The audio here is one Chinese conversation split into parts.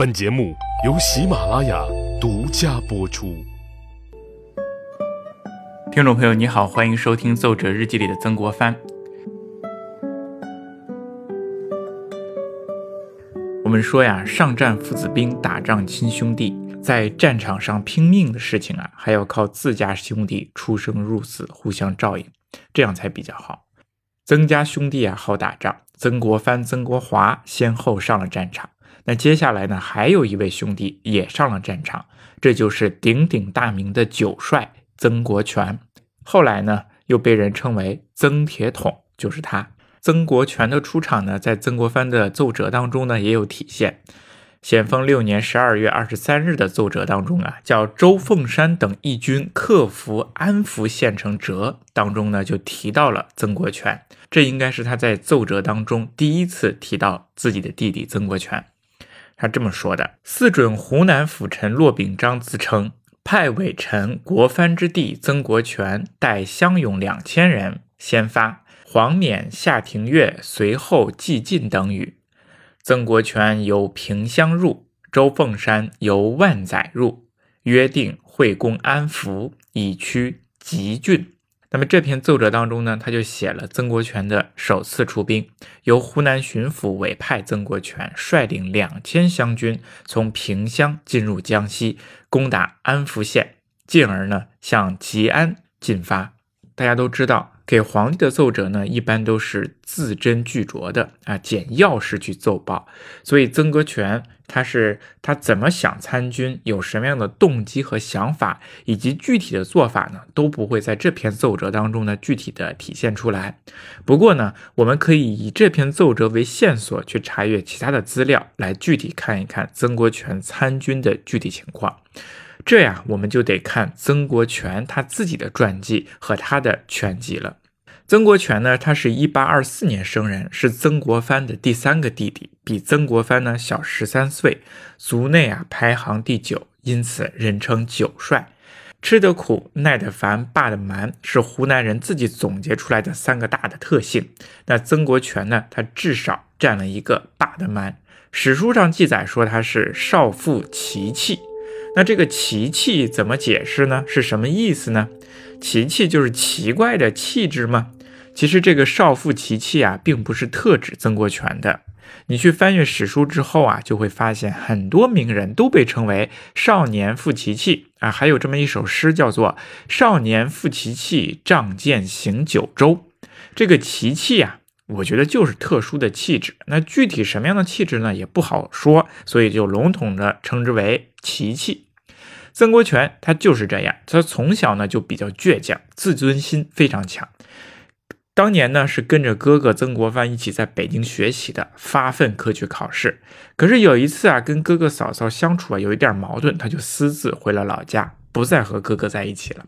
本节目由喜马拉雅独家播出。听众朋友，你好，欢迎收听《奏折日记》里的曾国藩。我们说呀，上战父子兵，打仗亲兄弟，在战场上拼命的事情啊，还要靠自家兄弟出生入死，互相照应，这样才比较好。曾家兄弟啊，好打仗。曾国藩、曾国华先后上了战场。那接下来呢，还有一位兄弟也上了战场，这就是鼎鼎大名的九帅曾国荃。后来呢，又被人称为曾铁桶，就是他。曾国荃的出场呢，在曾国藩的奏折当中呢，也有体现。咸丰六年十二月二十三日的奏折当中啊，叫周凤山等义军克服安福县城折当中呢，就提到了曾国荃。这应该是他在奏折当中第一次提到自己的弟弟曾国荃。他这么说的：“四准湖南府臣骆秉章自称派伪臣国藩之弟曾国荃带乡勇两千人先发，黄冕夏廷月随后继进等语。”曾国荃由平乡入，周凤山由万载入，约定会攻安福，以驱吉郡。那么这篇奏折当中呢，他就写了曾国荃的首次出兵，由湖南巡抚委派曾国荃率领两千湘军从萍乡进入江西，攻打安福县，进而呢向吉安进发。大家都知道。给皇帝的奏折呢，一般都是字斟句酌的啊，简要式去奏报。所以曾国荃他是他怎么想参军，有什么样的动机和想法，以及具体的做法呢，都不会在这篇奏折当中呢具体的体现出来。不过呢，我们可以以这篇奏折为线索去查阅其他的资料，来具体看一看曾国荃参军的具体情况。这样我们就得看曾国荃他自己的传记和他的全集了。曾国荃呢，他是一八二四年生人，是曾国藩的第三个弟弟，比曾国藩呢小十三岁，族内啊排行第九，因此人称九帅。吃得苦，耐得烦，霸得蛮，是湖南人自己总结出来的三个大的特性。那曾国荃呢，他至少占了一个霸得蛮。史书上记载说他是少妇奇气。那这个奇气怎么解释呢？是什么意思呢？奇气就是奇怪的气质吗？其实这个少妇奇气啊，并不是特指曾国荃的。你去翻阅史书之后啊，就会发现很多名人都被称为少年妇奇气啊。还有这么一首诗，叫做“少年妇奇气，仗剑行九州”。这个奇气啊，我觉得就是特殊的气质。那具体什么样的气质呢，也不好说，所以就笼统的称之为奇气。曾国荃他就是这样，他从小呢就比较倔强，自尊心非常强。当年呢是跟着哥哥曾国藩一起在北京学习的，发奋科举考试。可是有一次啊，跟哥哥嫂嫂相处啊有一点矛盾，他就私自回了老家，不再和哥哥在一起了。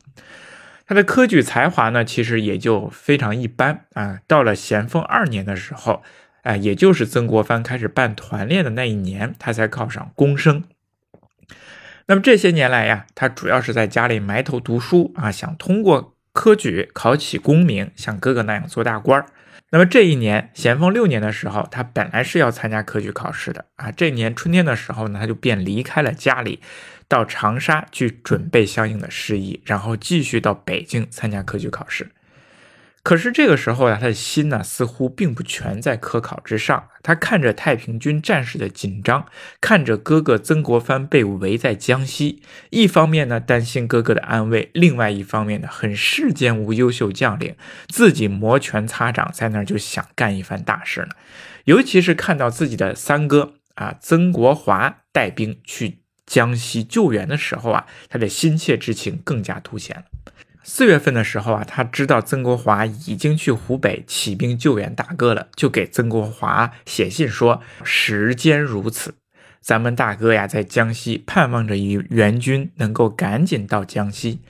他的科举才华呢，其实也就非常一般啊。到了咸丰二年的时候，哎，也就是曾国藩开始办团练的那一年，他才考上公生。那么这些年来呀，他主要是在家里埋头读书啊，想通过。科举考取功名，像哥哥那样做大官儿。那么这一年，咸丰六年的时候，他本来是要参加科举考试的啊。这年春天的时候呢，他就便离开了家里，到长沙去准备相应的事宜，然后继续到北京参加科举考试。可是这个时候呀，他的心呢似乎并不全在科考之上。他看着太平军战士的紧张，看着哥哥曾国藩被围在江西，一方面呢担心哥哥的安危，另外一方面呢很世间无优秀将领，自己摩拳擦掌在那儿就想干一番大事呢。尤其是看到自己的三哥啊曾国华带兵去江西救援的时候啊，他的心切之情更加凸显了。四月份的时候啊，他知道曾国华已经去湖北起兵救援大哥了，就给曾国华写信说：“时间如此，咱们大哥呀在江西，盼望着与援军能够赶紧到江西。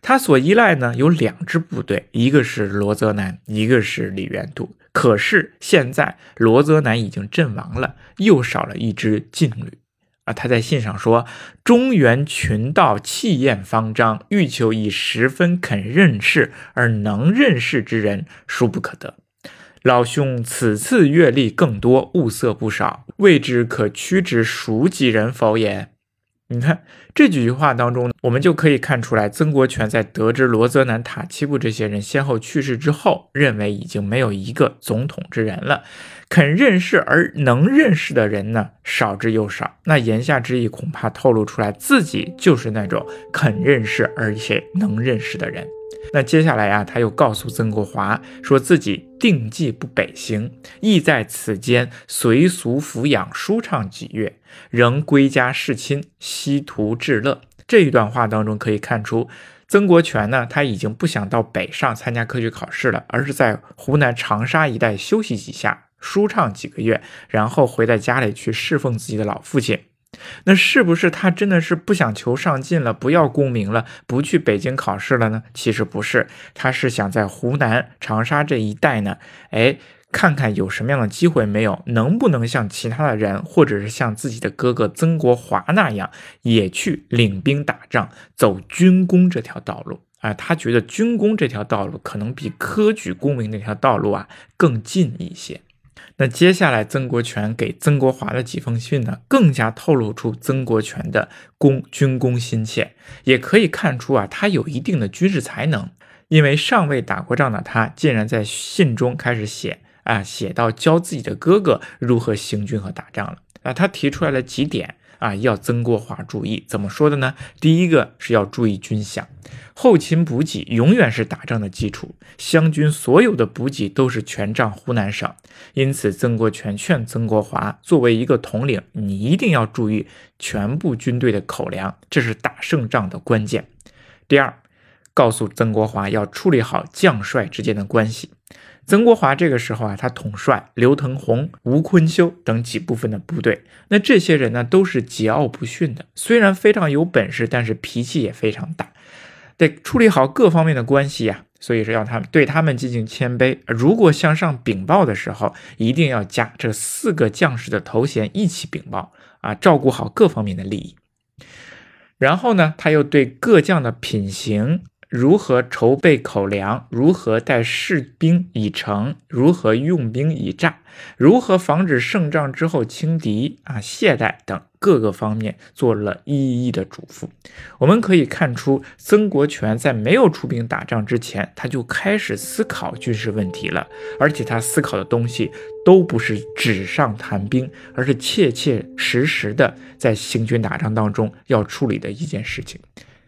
他所依赖呢有两支部队，一个是罗泽南，一个是李元度。可是现在罗泽南已经阵亡了，又少了一支劲旅。”啊，他在信上说：“中原群盗气焰方张，欲求以十分肯认事而能认事之人，殊不可得。老兄此次阅历更多，物色不少，未知可屈指孰几人否也？你看这几句话当中，我们就可以看出来，曾国荃在得知罗泽南、塔奇布这些人先后去世之后，认为已经没有一个总统之人了，肯认识而能认识的人呢，少之又少。那言下之意，恐怕透露出来自己就是那种肯认识而且能认识的人。那接下来啊，他又告诉曾国华，说自己定计不北行，意在此间随俗抚养，舒畅几月，仍归家侍亲，西图至乐。这一段话当中可以看出，曾国荃呢，他已经不想到北上参加科举考试了，而是在湖南长沙一带休息几下，舒畅几个月，然后回到家里去侍奉自己的老父亲。那是不是他真的是不想求上进了，不要功名了，不去北京考试了呢？其实不是，他是想在湖南长沙这一带呢，哎，看看有什么样的机会没有，能不能像其他的人，或者是像自己的哥哥曾国华那样，也去领兵打仗，走军功这条道路啊？他觉得军功这条道路可能比科举功名那条道路啊更近一些。那接下来，曾国荃给曾国华的几封信呢，更加透露出曾国荃的功军功心切，也可以看出啊，他有一定的军事才能。因为尚未打过仗的他，竟然在信中开始写啊，写到教自己的哥哥如何行军和打仗了啊。他提出来了几点啊，要曾国华注意，怎么说的呢？第一个是要注意军饷。后勤补给永远是打仗的基础，湘军所有的补给都是全仗湖南省，因此曾国荃劝曾国华，作为一个统领，你一定要注意全部军队的口粮，这是打胜仗的关键。第二，告诉曾国华要处理好将帅之间的关系。曾国华这个时候啊，他统帅刘腾宏、吴坤修等几部分的部队，那这些人呢都是桀骜不驯的，虽然非常有本事，但是脾气也非常大。得处理好各方面的关系呀，所以说要他们对他们进行谦卑。如果向上禀报的时候，一定要加这四个将士的头衔一起禀报啊，照顾好各方面的利益。然后呢，他又对各将的品行。如何筹备口粮？如何带士兵以诚？如何用兵以诈？如何防止胜仗之后轻敌啊、懈怠等各个方面做了一一的嘱咐。我们可以看出，曾国荃在没有出兵打仗之前，他就开始思考军事问题了，而且他思考的东西都不是纸上谈兵，而是切切实实的在行军打仗当中要处理的一件事情。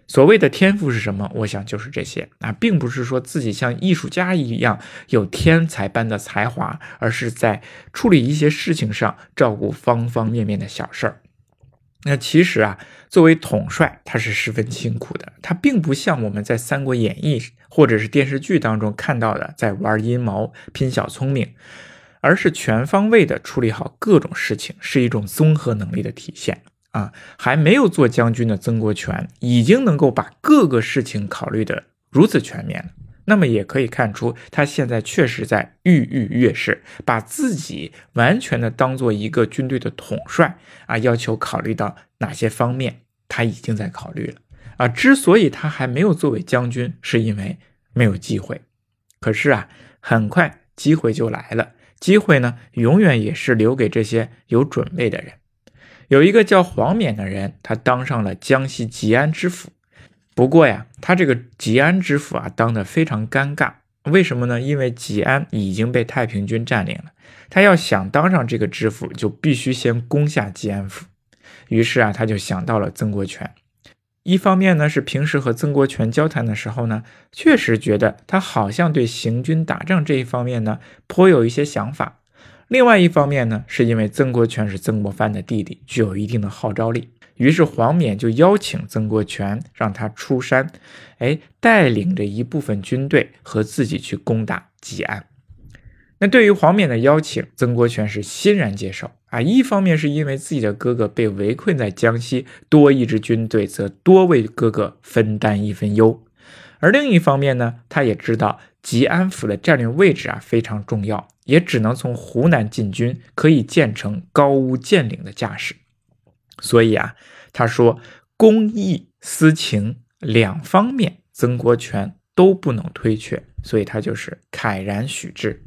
所谓的天赋是什么？我想就是这些啊，并不是说自己像艺术家一样有天才般的才华，而是在处理一些事情上照顾方方面面的小事儿。那其实啊，作为统帅，他是十分辛苦的。他并不像我们在《三国演义》或者是电视剧当中看到的，在玩阴谋、拼小聪明，而是全方位的处理好各种事情，是一种综合能力的体现。啊，还没有做将军的曾国荃已经能够把各个事情考虑的如此全面了。那么也可以看出，他现在确实在跃跃跃势，把自己完全的当做一个军队的统帅啊，要求考虑到哪些方面，他已经在考虑了啊。之所以他还没有作为将军，是因为没有机会。可是啊，很快机会就来了。机会呢，永远也是留给这些有准备的人。有一个叫黄冕的人，他当上了江西吉安知府。不过呀，他这个吉安知府啊，当得非常尴尬。为什么呢？因为吉安已经被太平军占领了，他要想当上这个知府，就必须先攻下吉安府。于是啊，他就想到了曾国荃。一方面呢，是平时和曾国荃交谈的时候呢，确实觉得他好像对行军打仗这一方面呢，颇有一些想法。另外一方面呢，是因为曾国荃是曾国藩的弟弟，具有一定的号召力，于是黄冕就邀请曾国荃让他出山，哎，带领着一部分军队和自己去攻打吉安。那对于黄冕的邀请，曾国荃是欣然接受啊。一方面是因为自己的哥哥被围困在江西，多一支军队则多为哥哥分担一分忧；而另一方面呢，他也知道吉安府的战略位置啊非常重要。也只能从湖南进军，可以建成高屋建瓴的架势。所以啊，他说公义私情两方面，曾国荃都不能推却，所以他就是慨然许之。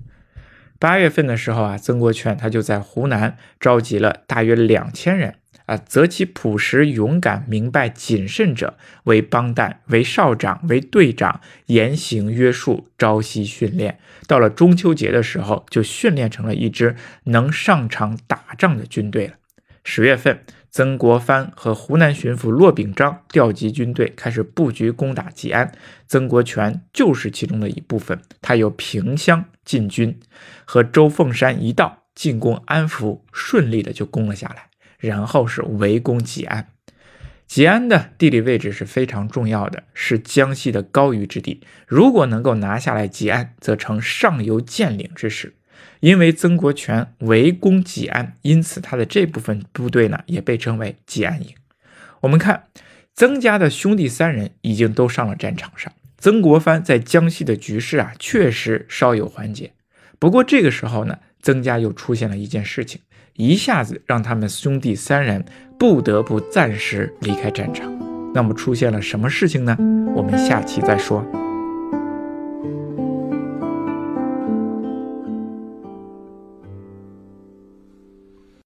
八月份的时候啊，曾国荃他就在湖南召集了大约两千人啊，择其朴实、勇敢、明白、谨慎者为帮带、为少长、为队长，严刑约束，朝夕训练。到了中秋节的时候，就训练成了一支能上场打仗的军队了。十月份。曾国藩和湖南巡抚骆秉章调集军队，开始布局攻打吉安。曾国荃就是其中的一部分。他由萍乡进军，和周凤山一道进攻安福，顺利的就攻了下来。然后是围攻吉安。吉安的地理位置是非常重要的，是江西的高于之地。如果能够拿下来吉安，则成上游建领之势。因为曾国荃围攻吉安，因此他的这部分部队呢也被称为吉安营。我们看曾家的兄弟三人已经都上了战场上，曾国藩在江西的局势啊确实稍有缓解。不过这个时候呢，曾家又出现了一件事情，一下子让他们兄弟三人不得不暂时离开战场。那么出现了什么事情呢？我们下期再说。